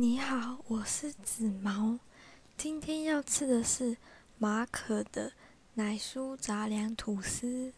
你好我是紫毛。今天要吃的是马可的奶酥杂粮吐司。